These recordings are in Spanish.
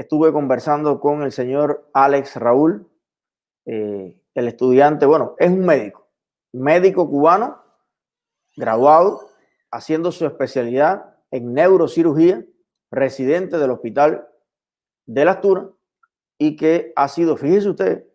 estuve conversando con el señor Alex Raúl, eh, el estudiante, bueno, es un médico, médico cubano, graduado, haciendo su especialidad en neurocirugía, residente del hospital de Las Tunas y que ha sido, fíjese usted,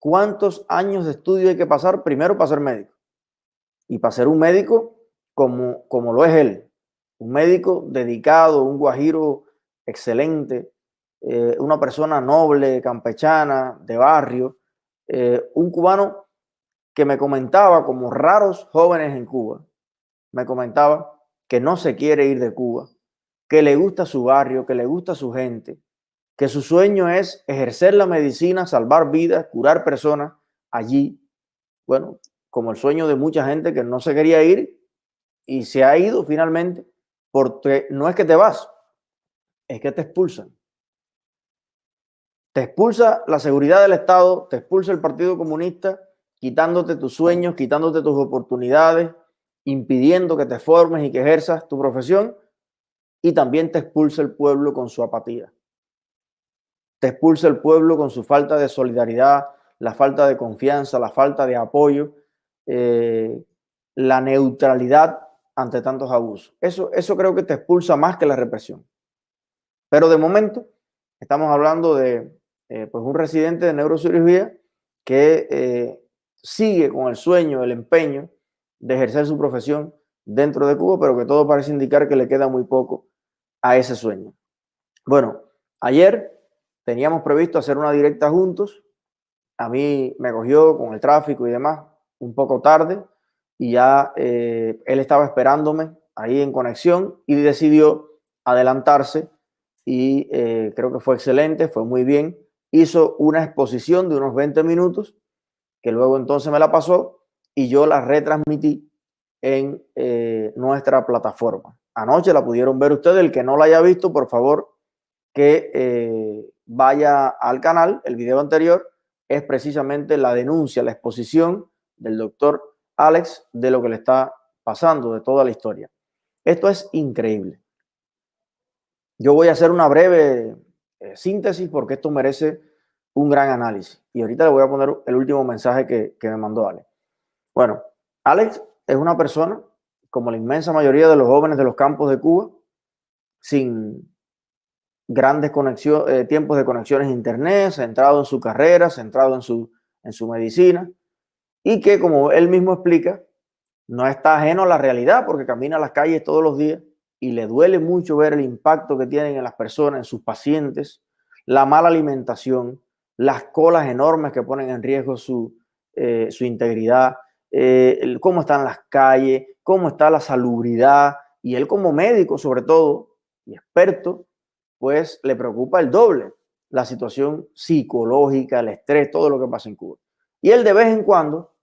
cuántos años de estudio hay que pasar primero para ser médico y para ser un médico como, como lo es él, un médico dedicado, un guajiro excelente, eh, una persona noble, campechana, de barrio, eh, un cubano que me comentaba, como raros jóvenes en Cuba, me comentaba que no se quiere ir de Cuba, que le gusta su barrio, que le gusta su gente, que su sueño es ejercer la medicina, salvar vidas, curar personas allí. Bueno, como el sueño de mucha gente que no se quería ir y se ha ido finalmente, porque no es que te vas, es que te expulsan. Te expulsa la seguridad del Estado, te expulsa el Partido Comunista, quitándote tus sueños, quitándote tus oportunidades, impidiendo que te formes y que ejerzas tu profesión, y también te expulsa el pueblo con su apatía. Te expulsa el pueblo con su falta de solidaridad, la falta de confianza, la falta de apoyo, eh, la neutralidad ante tantos abusos. Eso, eso creo que te expulsa más que la represión. Pero de momento estamos hablando de eh, pues un residente de neurocirugía que eh, sigue con el sueño, el empeño de ejercer su profesión dentro de Cuba, pero que todo parece indicar que le queda muy poco a ese sueño. Bueno, ayer Teníamos previsto hacer una directa juntos. A mí me cogió con el tráfico y demás un poco tarde y ya eh, él estaba esperándome ahí en conexión y decidió adelantarse y creo que fue excelente, fue muy bien. Hizo una exposición de unos 20 minutos que luego entonces me la pasó y yo la retransmití en eh, nuestra plataforma. Anoche la pudieron ver ustedes, el que no la haya visto, por favor, que vaya al canal, el video anterior es precisamente la denuncia, la exposición del doctor Alex de lo que le está pasando, de toda la historia. Esto es increíble. Yo voy a hacer una breve eh, síntesis porque esto merece un gran análisis. Y ahorita le voy a poner el último mensaje que, que me mandó Alex. Bueno, Alex es una persona, como la inmensa mayoría de los jóvenes de los campos de Cuba, sin grandes conexiones, eh, tiempos de conexiones a internet, centrado en su carrera, centrado en su, en su medicina, y que, como él mismo explica, no está ajeno a la realidad porque camina a las calles todos los días y le duele mucho ver el impacto que tienen en las personas, en sus pacientes, la mala alimentación, las colas enormes que ponen en riesgo su, eh, su integridad, eh, cómo están las calles, cómo está la salubridad, y él como médico sobre todo, y experto, pues le preocupa el doble la situación psicológica, el estrés, todo lo que pasa en Cuba. Y él de vez en cuando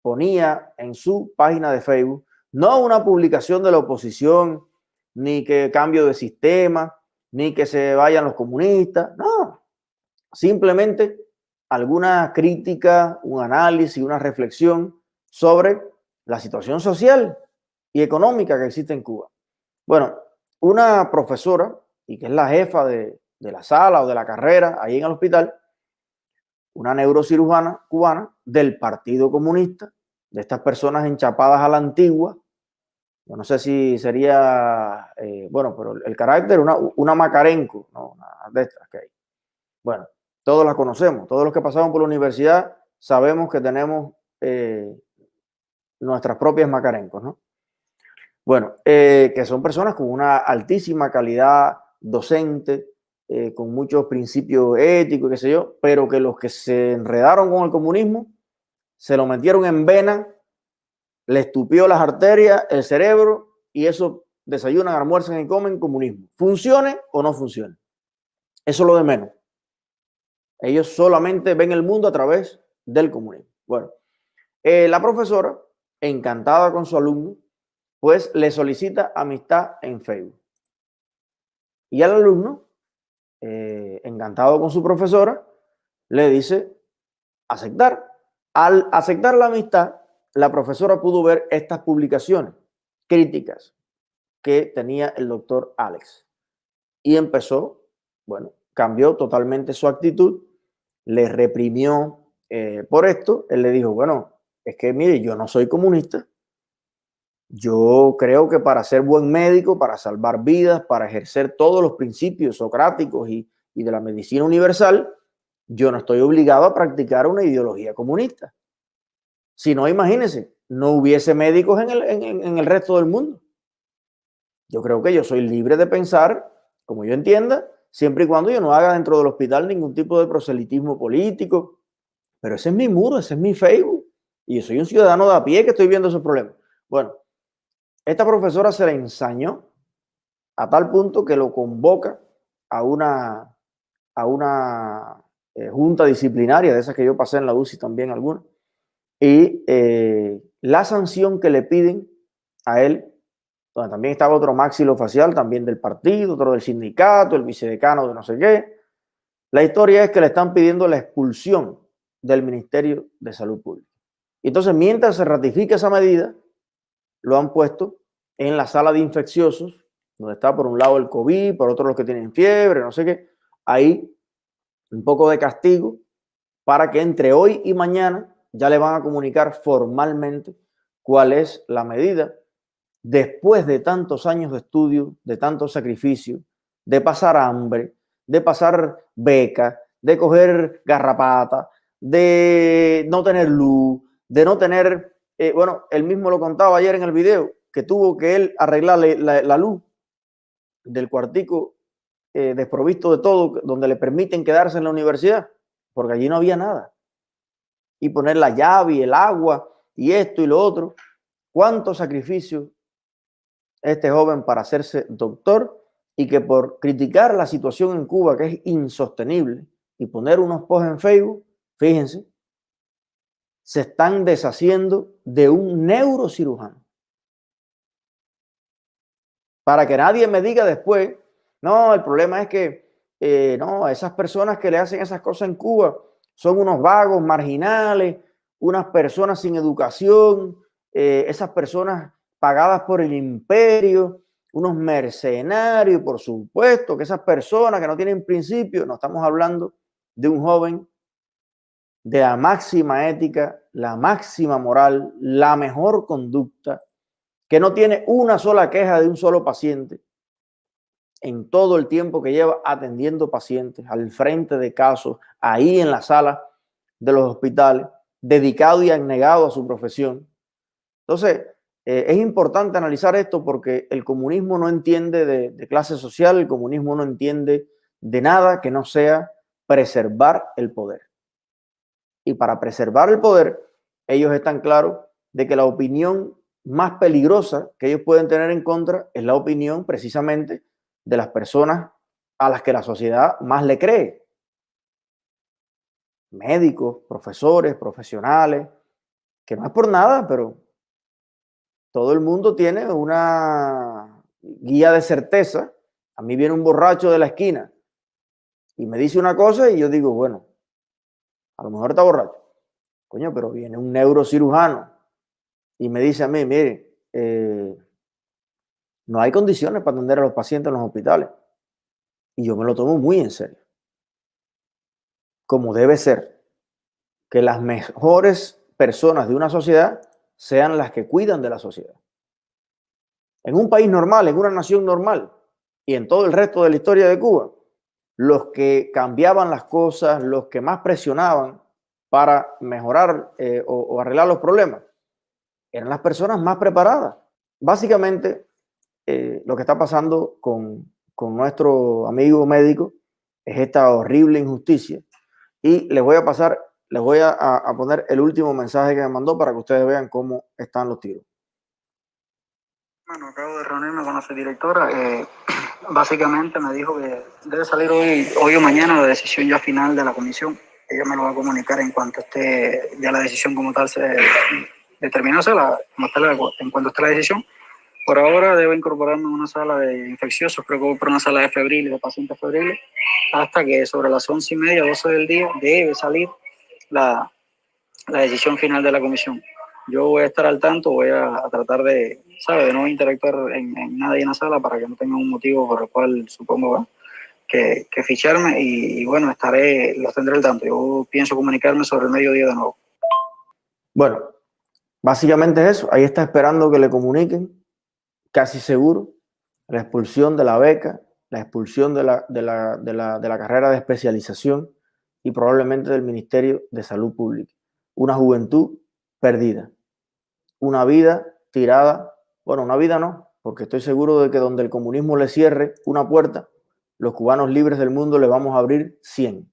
ponía en su página de Facebook no una publicación de la oposición, ni que cambio de sistema, ni que se vayan los comunistas, no, simplemente alguna crítica, un análisis, una reflexión sobre la situación social y económica que existe en Cuba. Bueno, una profesora y que es la jefa de, la sala o de la carrera ahí en el hospital, una neurocirujana cubana del Partido Comunista, de estas personas enchapadas a la antigua. Yo no sé si sería, eh, bueno, pero el, carácter, una, una Macarenco, ¿no? Una de estas que hay. Bueno, todos las conocemos, todos los que pasamos por la universidad sabemos que tenemos eh, nuestras propias Macarencos, ¿no? Bueno, eh, que son personas con una altísima calidad docente, eh, con muchos principios éticos, qué sé yo, pero que los que se enredaron con el comunismo se lo metieron en vena, le estupió las arterias, el cerebro, y eso desayunan, almuerzan y comen comunismo. ¿Funcione o no funcione? Eso es lo de menos. Ellos solamente ven el mundo a través del comunismo. Bueno, eh, la profesora, encantada con su alumno, pues le solicita amistad en Facebook. Y al alumno, eh, encantado con su profesora, le dice aceptar. Al aceptar la amistad, la profesora pudo ver estas publicaciones críticas que tenía el doctor Alex. Y empezó, bueno, cambió totalmente su actitud, le reprimió eh, por esto. Él le dijo, bueno, es que mire, yo no soy comunista. Yo creo que para ser buen médico, para salvar vidas, para ejercer todos los principios socráticos y, de la medicina universal, yo no estoy obligado a practicar una ideología comunista. Si no, imagínense, no hubiese médicos en el, en el resto del mundo. Yo creo que yo soy libre de pensar como yo entienda, siempre y cuando yo no haga dentro del hospital ningún tipo de proselitismo político. Pero ese es mi muro, ese es mi Facebook. Y yo soy un ciudadano de a pie que estoy viendo esos problemas. Bueno, esta profesora se la ensañó a tal punto que lo convoca a una, a una eh, junta disciplinaria, de esas que yo pasé en la UCI también alguna, y eh, la sanción que le piden a él donde también estaba otro facial, también del partido, otro del sindicato, el vicedecano de no sé qué. La historia es que le están pidiendo la expulsión del Ministerio de Salud Pública. Entonces, mientras se ratifica esa medida, lo han puesto en la sala de infecciosos, donde está por un lado el COVID, por otro los que tienen fiebre, no sé qué. Ahí un poco de castigo para que entre hoy y mañana ya le van a comunicar formalmente cuál es la medida después de tantos años de estudio, de tanto sacrificio, de pasar hambre, de pasar beca, de coger garrapata, de no tener luz, de no tener, eh, bueno, él mismo lo contaba ayer en el video, que tuvo que él arreglarle la, luz del cuartico eh, desprovisto de todo, donde le permiten quedarse en la universidad, porque allí no había nada. Y poner la llave y el agua y esto y lo otro. ¿Cuántos sacrificios este joven para hacerse doctor y que por criticar la situación en Cuba, que es insostenible, y poner unos posts en Facebook, fíjense, se están deshaciendo de un neurocirujano. Para que nadie me diga después, no, el problema es que eh, no, esas personas que le hacen esas cosas en Cuba son unos vagos marginales, unas personas sin educación, eh, esas personas pagadas por el imperio, unos mercenarios, por supuesto, que esas personas que no tienen principio, no estamos hablando de un joven de la máxima ética, la máxima moral, la mejor conducta, que no tiene una sola queja de un solo paciente en todo el tiempo que lleva atendiendo pacientes al frente de casos, ahí en la sala de los hospitales, dedicado y abnegado a su profesión. Entonces, eh, es importante analizar esto porque el comunismo no entiende de, clase social, el comunismo no entiende de nada que no sea preservar el poder. Y para preservar el poder, ellos están claros de que la opinión más peligrosa que ellos pueden tener en contra es la opinión precisamente de las personas a las que la sociedad más le cree. Médicos, profesores, profesionales, que no es por nada, pero todo el mundo tiene una guía de certeza. A mí viene un borracho de la esquina y me dice una cosa y yo digo, bueno, a lo mejor está borracho. Coño, pero viene un neurocirujano y me dice a mí, mire, eh, no hay condiciones para atender a los pacientes en los hospitales. Y yo me lo tomo muy en serio. Como debe ser. Que las mejores personas de una sociedad sean las que cuidan de la sociedad. En un país normal, en una nación normal y en todo el resto de la historia de Cuba, los que cambiaban las cosas, los que más presionaban para mejorar eh, o, arreglar los problemas, eran las personas más preparadas. Básicamente, eh, lo que está pasando con, con nuestro amigo médico es esta horrible injusticia. Y les voy a pasar les voy a, poner el último mensaje que me mandó para que ustedes vean cómo están los tiros. Bueno, acabo de reunirme con la directora. Eh, básicamente me dijo que debe salir hoy, hoy o mañana la decisión ya final de la comisión. Ella me lo va a comunicar en cuanto esté ya la decisión como tal se determinó, la, en cuanto esté la decisión. Por ahora debo incorporarme a una sala de infecciosos, creo que voy por una sala de febriles, de pacientes febriles, hasta que sobre las once y media, 12 del día, debe salir la, la decisión final de la comisión. Yo voy a estar al tanto, voy a, tratar de, ¿sabe? de no interactuar en, en, nada en la sala para que no tenga un motivo por el cual supongo que, ficharme y, bueno, estaré, los tendré al tanto. Yo pienso comunicarme sobre el mediodía de nuevo. Bueno, básicamente es eso. Ahí está esperando que le comuniquen, casi seguro, la expulsión de la beca, la expulsión de la, de la, de la, de la carrera de especialización y probablemente del Ministerio de Salud Pública. Una juventud perdida, una vida tirada, bueno, una vida no, porque estoy seguro de que donde el comunismo le cierre una puerta, los cubanos libres del mundo le vamos a abrir 100.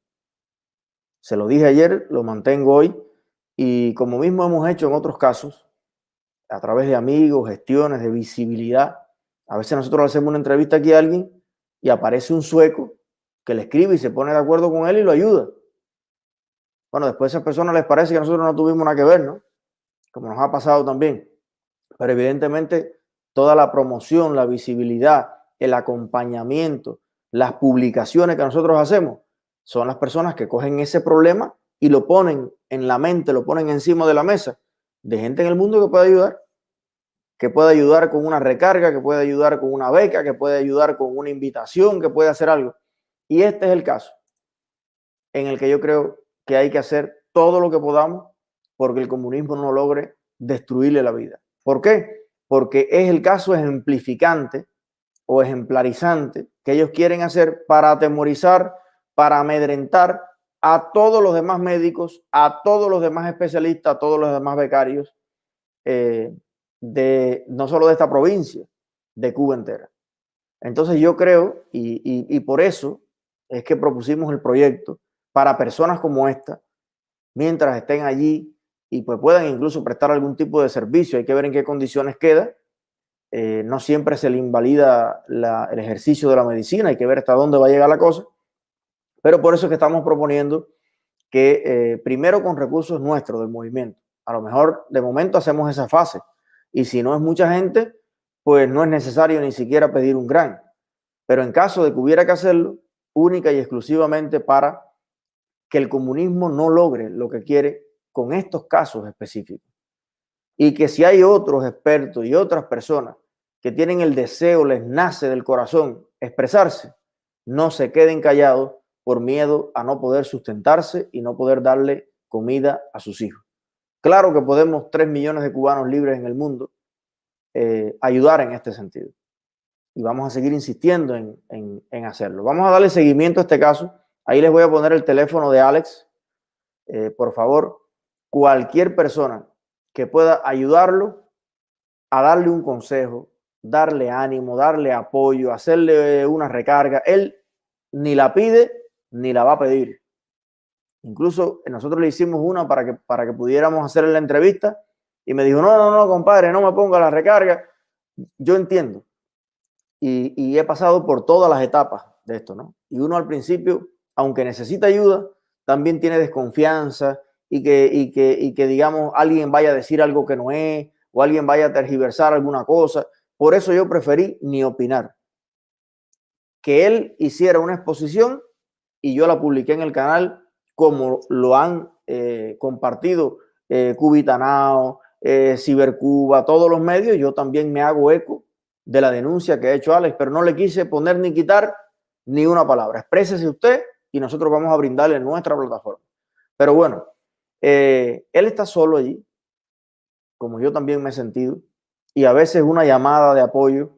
Se lo dije ayer, lo mantengo hoy, y como mismo hemos hecho en otros casos, a través de amigos, gestiones, de visibilidad, a veces nosotros hacemos una entrevista aquí a alguien y aparece un sueco que le escribe y se pone de acuerdo con él y lo ayuda. Bueno, después a esas personas les parece que nosotros no tuvimos nada que ver, ¿no? Como nos ha pasado también. Pero evidentemente toda la promoción, la visibilidad, el acompañamiento, las publicaciones que nosotros hacemos son las personas que cogen ese problema y lo ponen en la mente, lo ponen encima de la mesa de gente en el mundo que puede ayudar, que puede ayudar con una recarga, que puede ayudar con una beca, que puede ayudar con una invitación, que puede hacer algo. Y este es el caso en el que yo creo que hay que hacer todo lo que podamos porque el comunismo no logre destruirle la vida. ¿Por qué? Porque es el caso ejemplificante o ejemplarizante que ellos quieren hacer para atemorizar, para amedrentar a todos los demás médicos, a todos los demás especialistas, a todos los demás becarios, eh, de, no solo de esta provincia, de Cuba entera. Entonces yo creo, y, y por eso es que propusimos el proyecto para personas como esta, mientras estén allí y pues puedan incluso prestar algún tipo de servicio. Hay que ver en qué condiciones queda. Eh, no siempre se le invalida el ejercicio de la medicina, hay que ver hasta dónde va a llegar la cosa, pero por eso es que estamos proponiendo que eh, primero con recursos nuestros del movimiento, a lo mejor de momento hacemos esa fase, y si no es mucha gente, pues no es necesario ni siquiera pedir un gran, pero en caso de que hubiera que hacerlo, única y exclusivamente para que el comunismo no logre lo que quiere con estos casos específicos. Y que si hay otros expertos y otras personas que tienen el deseo, les nace del corazón expresarse, no se queden callados por miedo a no poder sustentarse y no poder darle comida a sus hijos. Claro que podemos, tres millones de cubanos libres en el mundo, eh, ayudar en este sentido. Y vamos a seguir insistiendo en, hacerlo. Vamos a darle seguimiento a este caso. Ahí les voy a poner el teléfono de Alex. Eh, por favor, cualquier persona que pueda ayudarlo a darle un consejo, darle ánimo, darle apoyo, hacerle una recarga. Él ni la pide ni la va a pedir. Incluso nosotros le hicimos una para que, para que pudiéramos hacerle la entrevista y me dijo, no, no, no, compadre, no me ponga la recarga. Yo entiendo. Y he pasado por todas las etapas de esto, ¿no? Y uno al principio, aunque necesita ayuda, también tiene desconfianza y que, y que, y que digamos, alguien vaya a decir algo que no es o alguien vaya a tergiversar alguna cosa. Por eso yo preferí ni opinar. Que él hiciera una exposición y yo la publiqué en el canal como lo han eh, compartido eh, Cubitanao, eh, Cibercuba, todos los medios. Yo también me hago eco de la denuncia que ha hecho Alex, pero no le quise poner ni quitar ni una palabra. Exprésese usted y nosotros vamos a brindarle nuestra plataforma. Pero bueno, él está solo allí, como yo también me he sentido y a veces una llamada de apoyo,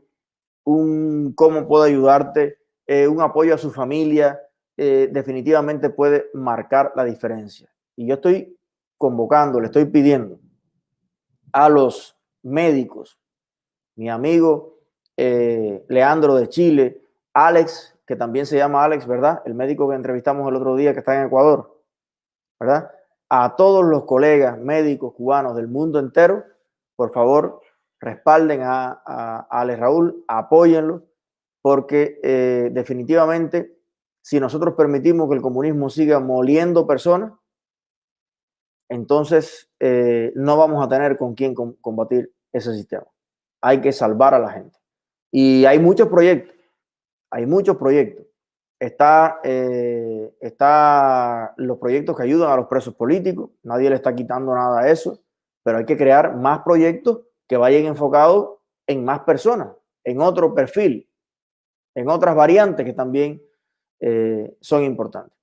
un cómo puedo ayudarte, eh, un apoyo a su familia, eh, definitivamente puede marcar la diferencia. Y yo estoy convocando, le estoy pidiendo a los médicos, mi amigo eh, Leandro de Chile, Alex, que también se llama Alex, ¿verdad? El médico que entrevistamos el otro día que está en Ecuador, ¿verdad? A todos los colegas médicos cubanos del mundo entero, por favor, respalden a, a, Alex Raúl, apóyenlo, porque eh, definitivamente si nosotros permitimos que el comunismo siga moliendo personas, entonces eh, no vamos a tener con quién combatir ese sistema. Hay que salvar a la gente. Y hay muchos proyectos, hay muchos proyectos. Está, eh, está los proyectos que ayudan a los presos políticos, nadie le está quitando nada a eso, pero hay que crear más proyectos que vayan enfocados en más personas, en otro perfil, en otras variantes que también eh, son importantes.